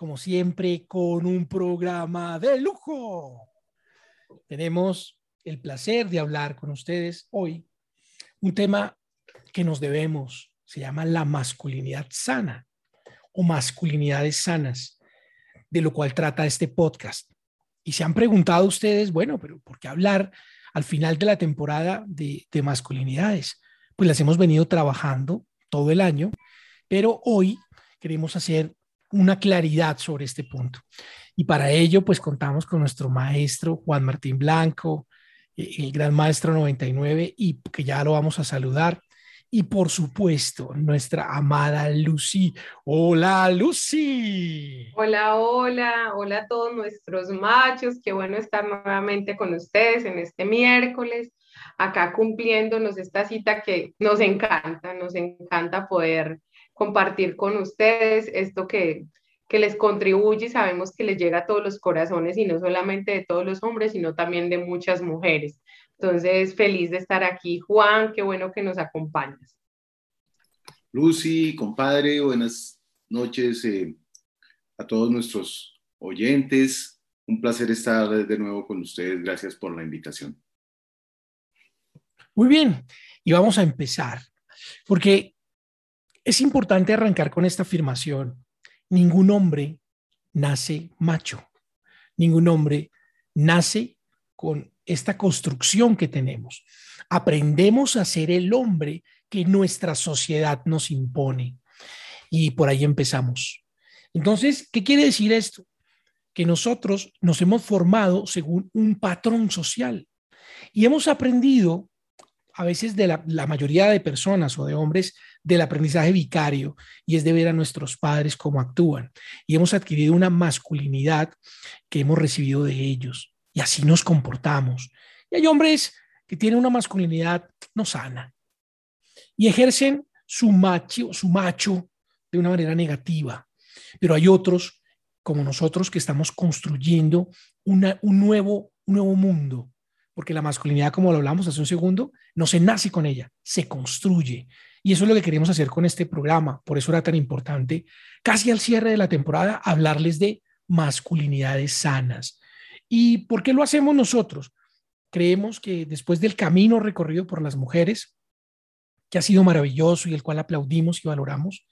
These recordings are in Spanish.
como siempre, con un programa de lujo. Tenemos el placer de hablar con ustedes hoy un tema que nos debemos, se llama la masculinidad sana o masculinidades sanas, de lo cual trata este podcast. Y se han preguntado ustedes, bueno, pero ¿por qué hablar al final de la temporada de, de masculinidades? Pues las hemos venido trabajando todo el año, pero hoy queremos hacer una claridad sobre este punto. Y para ello, pues contamos con nuestro maestro Juan Martín Blanco, eh, el gran maestro 99, y que ya lo vamos a saludar. Y por supuesto, nuestra amada Lucy. Hola, Lucy. Hola, hola, hola a todos nuestros machos. Qué bueno estar nuevamente con ustedes en este miércoles, acá cumpliéndonos esta cita que nos encanta, nos encanta poder compartir con ustedes esto que, que les contribuye y sabemos que les llega a todos los corazones y no solamente de todos los hombres, sino también de muchas mujeres. Entonces, feliz de estar aquí. Juan, qué bueno que nos acompañas. Lucy, compadre, buenas noches eh, a todos nuestros oyentes. Un placer estar de nuevo con ustedes. Gracias por la invitación. Muy bien, y vamos a empezar, porque es importante arrancar con esta afirmación. Ningún hombre nace macho. Ningún hombre nace con esta construcción que tenemos. Aprendemos a ser el hombre que nuestra sociedad nos impone. Y por ahí empezamos. Entonces, ¿qué quiere decir esto? Que nosotros nos hemos formado según un patrón social y hemos aprendido, a veces de la, la mayoría de personas o de hombres, del aprendizaje vicario y es de ver a nuestros padres cómo actúan. Y hemos adquirido una masculinidad que hemos recibido de ellos y así nos comportamos. Y hay hombres que tienen una masculinidad no sana y ejercen su macho, su macho de una manera negativa. Pero hay otros como nosotros que estamos construyendo una, un, nuevo, un nuevo mundo, porque la masculinidad, como lo hablamos hace un segundo, no se nace con ella, se construye. Y eso es lo que queremos hacer con este programa. Por eso era tan importante, casi al cierre de la temporada, hablarles de masculinidades sanas. ¿Y por qué lo hacemos nosotros? Creemos que después del camino recorrido por las mujeres, que ha sido maravilloso y el cual aplaudimos y valoramos,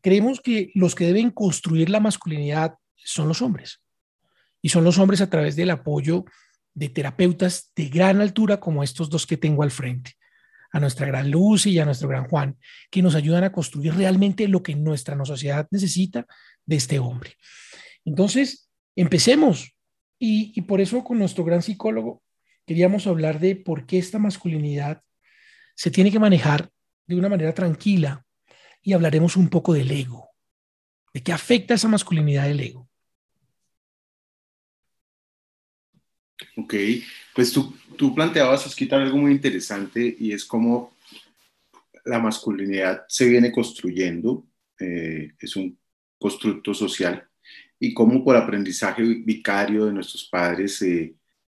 creemos que los que deben construir la masculinidad son los hombres. Y son los hombres a través del apoyo de terapeutas de gran altura como estos dos que tengo al frente a nuestra gran Lucy y a nuestro gran Juan, que nos ayudan a construir realmente lo que nuestra sociedad necesita de este hombre. Entonces, empecemos. Y, y por eso con nuestro gran psicólogo queríamos hablar de por qué esta masculinidad se tiene que manejar de una manera tranquila y hablaremos un poco del ego, de qué afecta esa masculinidad del ego. Ok, pues tú, tú planteabas, Osquita, algo muy interesante y es cómo la masculinidad se viene construyendo, eh, es un constructo social y cómo por aprendizaje vicario de nuestros padres eh,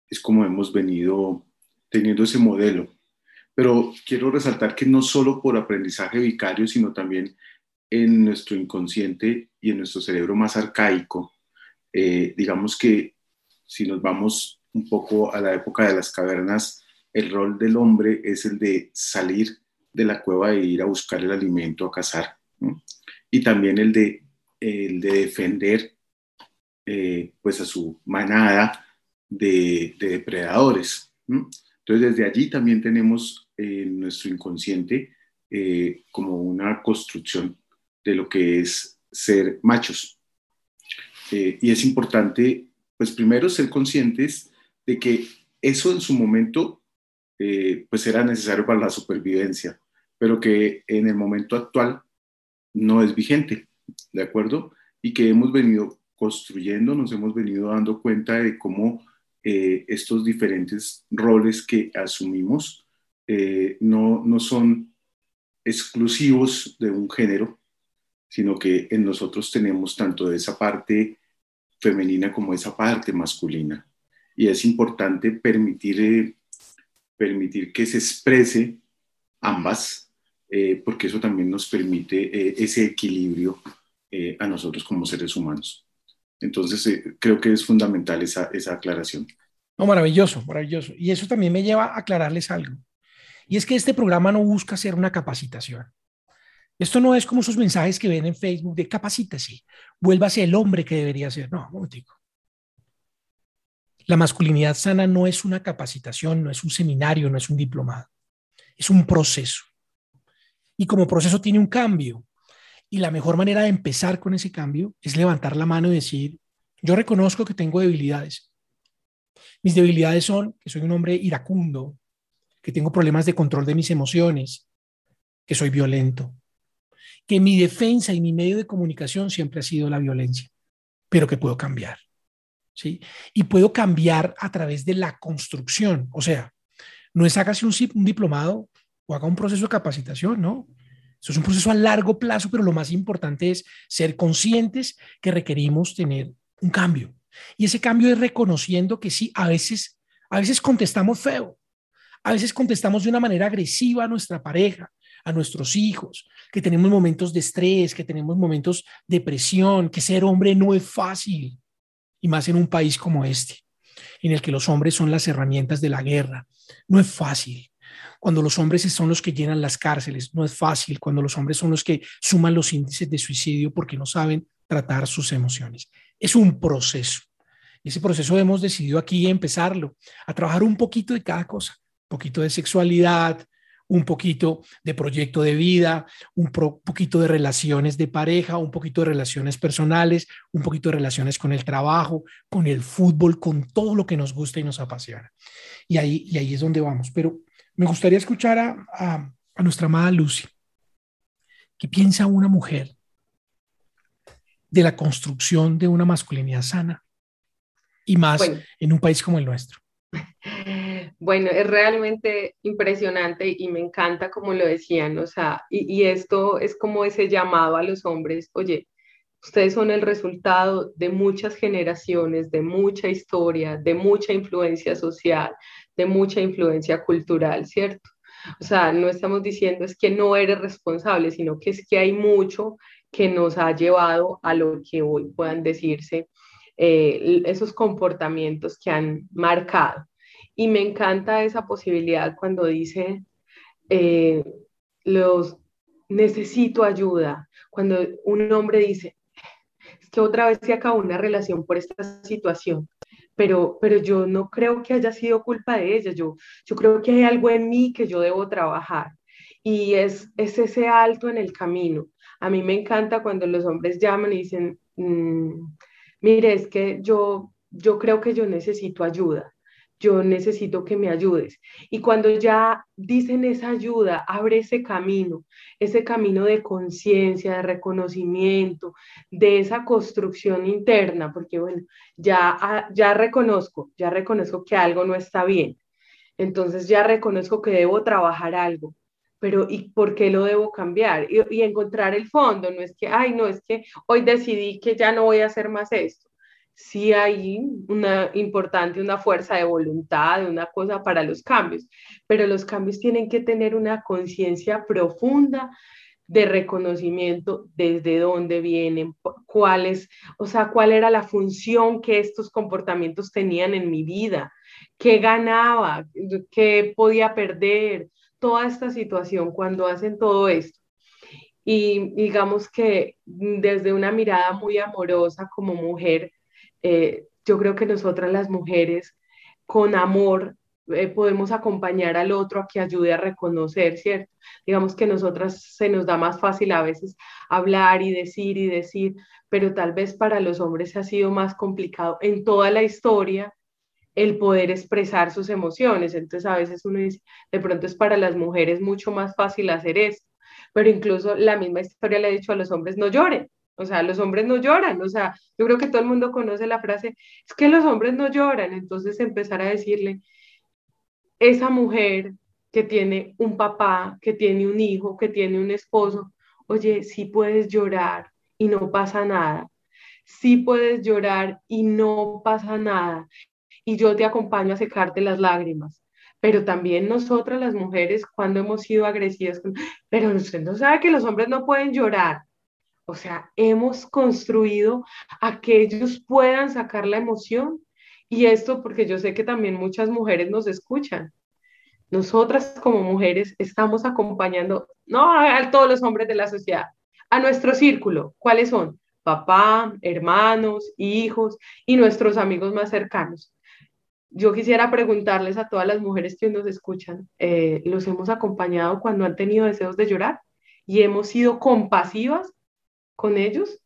es como hemos venido teniendo ese modelo. Pero quiero resaltar que no solo por aprendizaje vicario, sino también en nuestro inconsciente y en nuestro cerebro más arcaico, eh, digamos que si nos vamos un poco a la época de las cavernas, el rol del hombre es el de salir de la cueva e ir a buscar el alimento, a cazar. Y también el de, el de defender eh, pues a su manada de, depredadores. Entonces desde allí también tenemos en nuestro inconsciente eh, como una construcción de lo que es ser machos. Eh, y es importante, pues primero ser conscientes de que eso en su momento eh, pues era necesario para la supervivencia, pero que en el momento actual no es vigente, ¿de acuerdo? Y que hemos venido construyendo, nos hemos venido dando cuenta de cómo eh, estos diferentes roles que asumimos eh, no, no son exclusivos de un género, sino que en nosotros tenemos tanto esa parte femenina como esa parte masculina. Y es importante permitir, eh, permitir que se exprese ambas, eh, porque eso también nos permite eh, ese equilibrio a nosotros como seres humanos. Entonces, creo que es fundamental esa, esa aclaración. No, maravilloso, maravilloso. Y eso también me lleva a aclararles algo. Y es que este programa no busca ser una capacitación. Esto no es como esos mensajes que ven en Facebook de capacítese, vuélvase el hombre que debería ser. No, un momentico. La masculinidad sana no es una capacitación, no es un seminario, no es un diplomado. Es un proceso. Y como proceso tiene un cambio. Y la mejor manera de empezar con ese cambio es levantar la mano y decir, yo reconozco que tengo debilidades. Mis debilidades son que soy un hombre iracundo, que tengo problemas de control de mis emociones, que soy violento, que mi defensa y mi medio de comunicación siempre ha sido la violencia, pero que puedo cambiar. Y puedo cambiar a través de la construcción. O sea, no es hágase un, un diplomado o haga un proceso de capacitación, ¿no? Eso es un proceso a largo plazo, pero lo más importante es ser conscientes que requerimos tener un cambio. Y ese cambio es reconociendo que sí, a veces, a veces contestamos feo, a veces contestamos de una manera agresiva a nuestra pareja, a nuestros hijos, que tenemos momentos de estrés, que tenemos momentos de presión, que ser hombre no es fácil, y más en un país como este, en el que los hombres son las herramientas de la guerra. No es fácil. Cuando los hombres son los que llenan las cárceles, no es fácil. Cuando los hombres son los que suman los índices de suicidio porque no saben tratar sus emociones. Es un proceso. Y ese proceso hemos decidido aquí empezarlo, a trabajar un poquito de cada cosa, un poquito de sexualidad, un poquito de proyecto de vida, un poquito de relaciones de pareja, un poquito de relaciones personales, un poquito de relaciones con el trabajo, con el fútbol, con todo lo que nos gusta y nos apasiona. Y ahí, y ahí es donde vamos. Pero me gustaría escuchar a, nuestra amada Lucy. ¿Qué piensa una mujer de la construcción de una masculinidad sana? Y más en un país como el nuestro. Bueno, es realmente impresionante y me encanta como lo decían, o sea, y, esto es como ese llamado a los hombres, oye, ustedes son el resultado de muchas generaciones, de mucha historia, de mucha influencia social, de mucha influencia cultural, ¿cierto? O sea, no estamos diciendo es que no eres responsable, sino que es que hay mucho que nos ha llevado a lo que hoy puedan decirse eh, esos comportamientos que han marcado. Y me encanta esa posibilidad cuando dice, eh, los necesito ayuda. Cuando un hombre dice, es que otra vez se acabó una relación por esta situación, pero, pero yo no creo que haya sido culpa de ella, yo, yo creo que hay algo en mí que yo debo trabajar. Y es, es ese alto en el camino. A mí me encanta cuando los hombres llaman y dicen, mm, mire, es que yo, yo creo que yo necesito ayuda yo necesito que me ayudes. Y cuando ya dicen esa ayuda, abre ese camino, ese camino de conciencia, de reconocimiento, de esa construcción interna, porque bueno, ya, ah, ya reconozco, ya reconozco que algo no está bien. Entonces ya reconozco que debo trabajar algo, pero ¿y por qué lo debo cambiar? Y, y encontrar el fondo, no es que, ay, no, es que hoy decidí que ya no voy a hacer más esto sí hay una importante, una fuerza de voluntad, una cosa para los cambios, pero los cambios tienen que tener una conciencia profunda de reconocimiento desde dónde vienen, cuáles, o sea, cuál era la función que estos comportamientos tenían en mi vida, qué ganaba, qué podía perder, toda esta situación cuando hacen todo esto. Y digamos que desde una mirada muy amorosa como mujer, eh, yo creo que nosotras las mujeres con amor eh, podemos acompañar al otro a que ayude a reconocer, ¿cierto? Digamos que nosotras se nos da más fácil a veces hablar y decir y decir, pero tal vez para los hombres ha sido más complicado en toda la historia el poder expresar sus emociones. Entonces a veces uno dice, de pronto es para las mujeres mucho más fácil hacer esto, pero incluso la misma historia le ha dicho a los hombres, no lloren, O sea, los hombres no lloran. O sea, yo creo que todo el mundo conoce la frase, es que los hombres no lloran. Entonces empezar a decirle, esa mujer que tiene un papá, que tiene un hijo, que tiene un esposo, oye, sí puedes llorar y no pasa nada. Sí puedes llorar y no pasa nada. Y yo te acompaño a secarte las lágrimas pero también nosotras las mujeres cuando hemos sido agresivas, pero usted no sabe que los hombres no pueden llorar. O sea, hemos construido a que ellos puedan sacar la emoción. Y esto porque yo sé que también muchas mujeres nos escuchan. Nosotras como mujeres estamos acompañando, no a todos los hombres de la sociedad, a nuestro círculo. ¿Cuáles son? Papá, hermanos, hijos y nuestros amigos más cercanos yo quisiera preguntarles a todas las mujeres que nos escuchan, eh, ¿los hemos acompañado cuando han tenido deseos de llorar y hemos sido compasivas con ellos?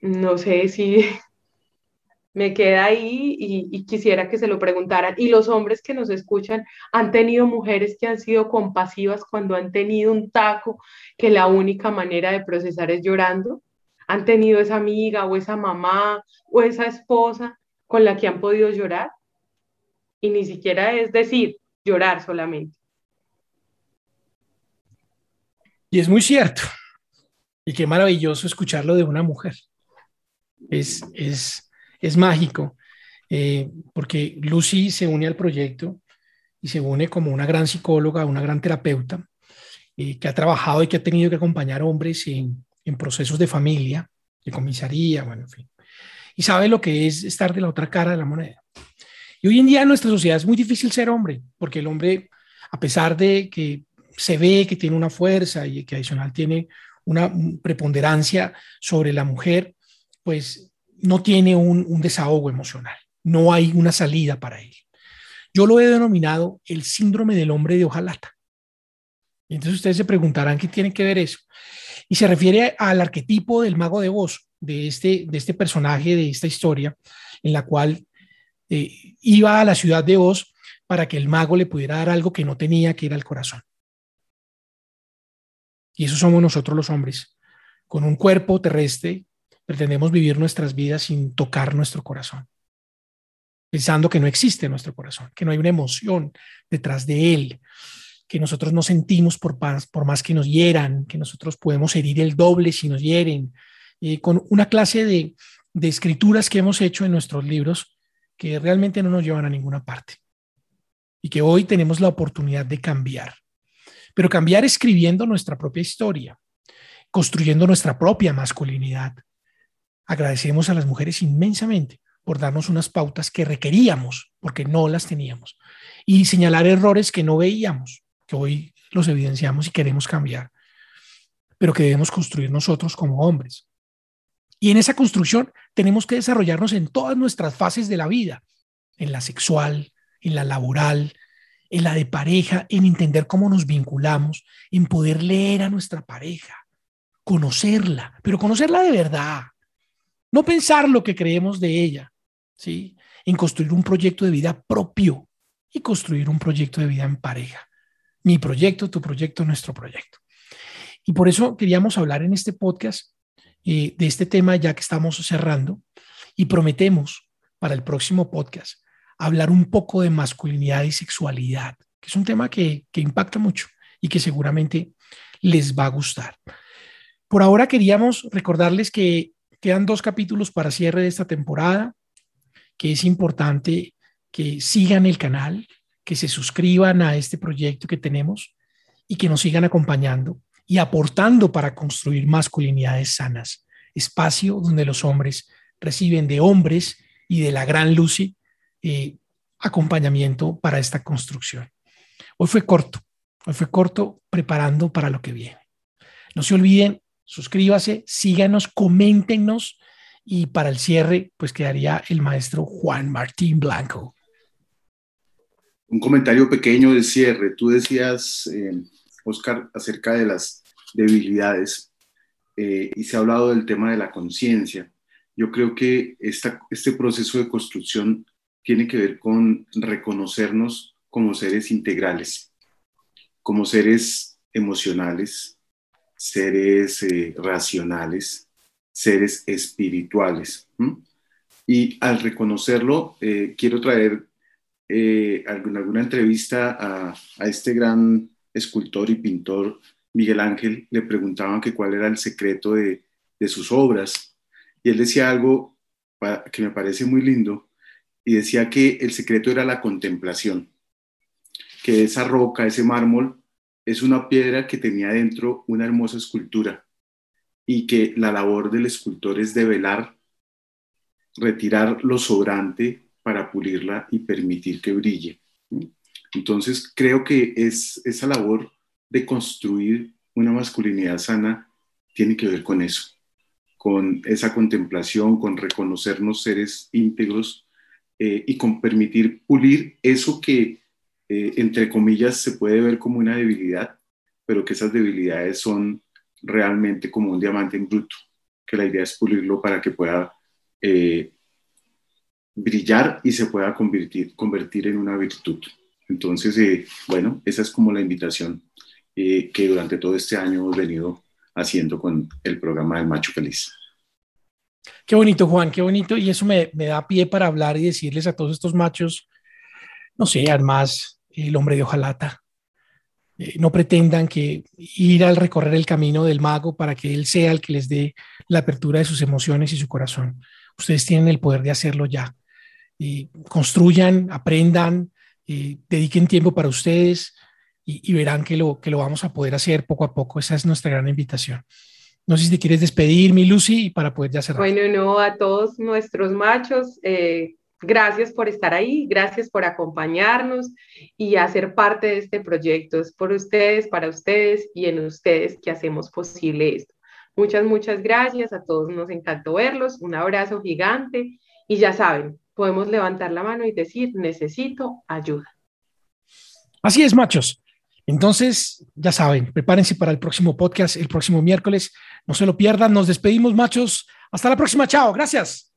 No sé si me queda ahí y, quisiera que se lo preguntaran. Y los hombres que nos escuchan han tenido mujeres que han sido compasivas cuando han tenido un taco que la única manera de procesar es llorando. Han tenido esa amiga o esa mamá o esa esposa con la que han podido llorar y ni siquiera es decir, llorar solamente. Y es muy cierto. Y qué maravilloso escucharlo de una mujer. Es, es, es mágico, eh, porque Lucy se une al proyecto y se une como una gran psicóloga, una gran terapeuta, eh, que ha trabajado y que ha tenido que acompañar hombres en, en procesos de familia, de comisaría, bueno, en fin y sabe lo que es estar de la otra cara de la moneda. Y hoy en día en nuestra sociedad es muy difícil ser hombre, porque el hombre, a pesar de que se ve que tiene una fuerza y que adicional tiene una preponderancia sobre la mujer, pues no tiene un, desahogo emocional, no hay una salida para él. Yo lo he denominado el síndrome del hombre de hojalata. Entonces ustedes se preguntarán qué tiene que ver eso. Y se refiere al arquetipo del mago de Oz, de este, de este personaje, de esta historia, en la cual eh, iba a la ciudad de Oz para que el mago le pudiera dar algo que no tenía, que era el corazón. Y eso somos nosotros los hombres. Con un cuerpo terrestre pretendemos vivir nuestras vidas sin tocar nuestro corazón, pensando que no existe nuestro corazón, que no hay una emoción detrás de él, que nosotros no sentimos por, por más que nos hieran, que nosotros podemos herir el doble si nos hieren, con una clase de, de escrituras que hemos hecho en nuestros libros que realmente no nos llevan a ninguna parte y que hoy tenemos la oportunidad de cambiar. Pero cambiar escribiendo nuestra propia historia, construyendo nuestra propia masculinidad. Agradecemos a las mujeres inmensamente por darnos unas pautas que requeríamos porque no las teníamos y señalar errores que no veíamos, que hoy los evidenciamos y queremos cambiar, pero que debemos construir nosotros como hombres. Y en esa construcción tenemos que desarrollarnos en todas nuestras fases de la vida, en la sexual, en la laboral, en la de pareja, en entender cómo nos vinculamos, en poder leer a nuestra pareja, conocerla, pero conocerla de verdad, no pensar lo que creemos de ella, ¿sí? En construir un proyecto de vida propio y construir un proyecto de vida en pareja. Mi proyecto, tu proyecto, nuestro proyecto. Y por eso queríamos hablar en este podcast eh, de este tema ya que estamos cerrando y prometemos para el próximo podcast hablar un poco de masculinidad y sexualidad, que es un tema que, que impacta mucho y que seguramente les va a gustar. Por ahora queríamos recordarles que quedan dos capítulos para cierre de esta temporada, que es importante que sigan el canal, que se suscriban a este proyecto que tenemos y que nos sigan acompañando y aportando para construir masculinidades sanas, espacio donde los hombres reciben de hombres y de la gran Lucy eh, acompañamiento para esta construcción. Hoy fue corto, hoy fue corto preparando para lo que viene. No se olviden, suscríbase, síganos, coméntenos y para el cierre pues quedaría el maestro Juan Martín Blanco. Un comentario pequeño de cierre. Tú decías, eh, Oscar, acerca de las debilidades eh, y se ha hablado del tema de la conciencia. Yo creo que este proceso de construcción tiene que ver con reconocernos como seres integrales, como seres emocionales, seres eh, racionales, seres espirituales. Y al reconocerlo, eh, quiero traer eh, alguna, entrevista a, este gran escultor y pintor Miguel Ángel, le preguntaban que cuál era el secreto de sus obras. Y él decía algo que me parece muy lindo, y decía que el secreto era la contemplación, que esa roca, ese mármol, es una piedra que tenía dentro una hermosa escultura y que la labor del escultor es develar, retirar lo sobrante para pulirla y permitir que brille. Entonces creo que es esa labor de construir una masculinidad sana tiene que ver con eso, con esa contemplación, con reconocernos seres íntegros eh, y con permitir pulir eso que eh, entre comillas, se puede ver como una debilidad, pero que esas debilidades son realmente como un diamante en bruto, que la idea es pulirlo para que pueda eh, brillar y se pueda convertir, convertir en una virtud. Entonces, bueno, esa es como la invitación que durante todo este año hemos venido haciendo con el programa del Macho Feliz. Qué bonito, Juan, qué bonito. Y eso me, me da pie para hablar y decirles a todos estos machos, no sé, además, el hombre de hojalata. Eh, no pretendan que ir al recorrer el camino del mago para que él sea el que les dé la apertura de sus emociones y su corazón. Ustedes tienen el poder de hacerlo ya. Y construyan, aprendan, dediquen tiempo para ustedes y, verán que lo, que lo vamos a poder hacer poco a poco. Esa es nuestra gran invitación. No sé si te quieres despedir, mi Lucy, para poder ya cerrar. Bueno, no, a todos nuestros machos, eh, Gracias por estar ahí, gracias por acompañarnos y hacer parte de este proyecto. Es por ustedes, para ustedes y en ustedes que hacemos posible esto. Muchas, muchas gracias. A todos nos encantó verlos. Un abrazo gigante y ya saben, podemos levantar la mano y decir, necesito ayuda. Así es, machos. Entonces, ya saben, prepárense para el próximo podcast el próximo miércoles. No se lo pierdan. Nos despedimos, machos. Hasta la próxima. Chao. Gracias.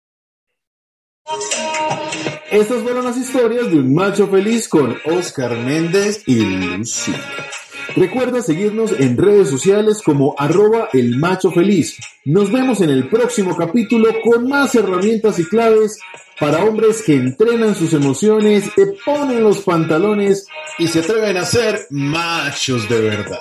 Estas fueron las historias de un macho feliz con Oscar Méndez y Lucy. Recuerda seguirnos en redes sociales como arroba el macho feliz. Nos vemos en el próximo capítulo con más herramientas y claves para hombres que entrenan sus emociones, que ponen los pantalones y se atreven a ser machos de verdad.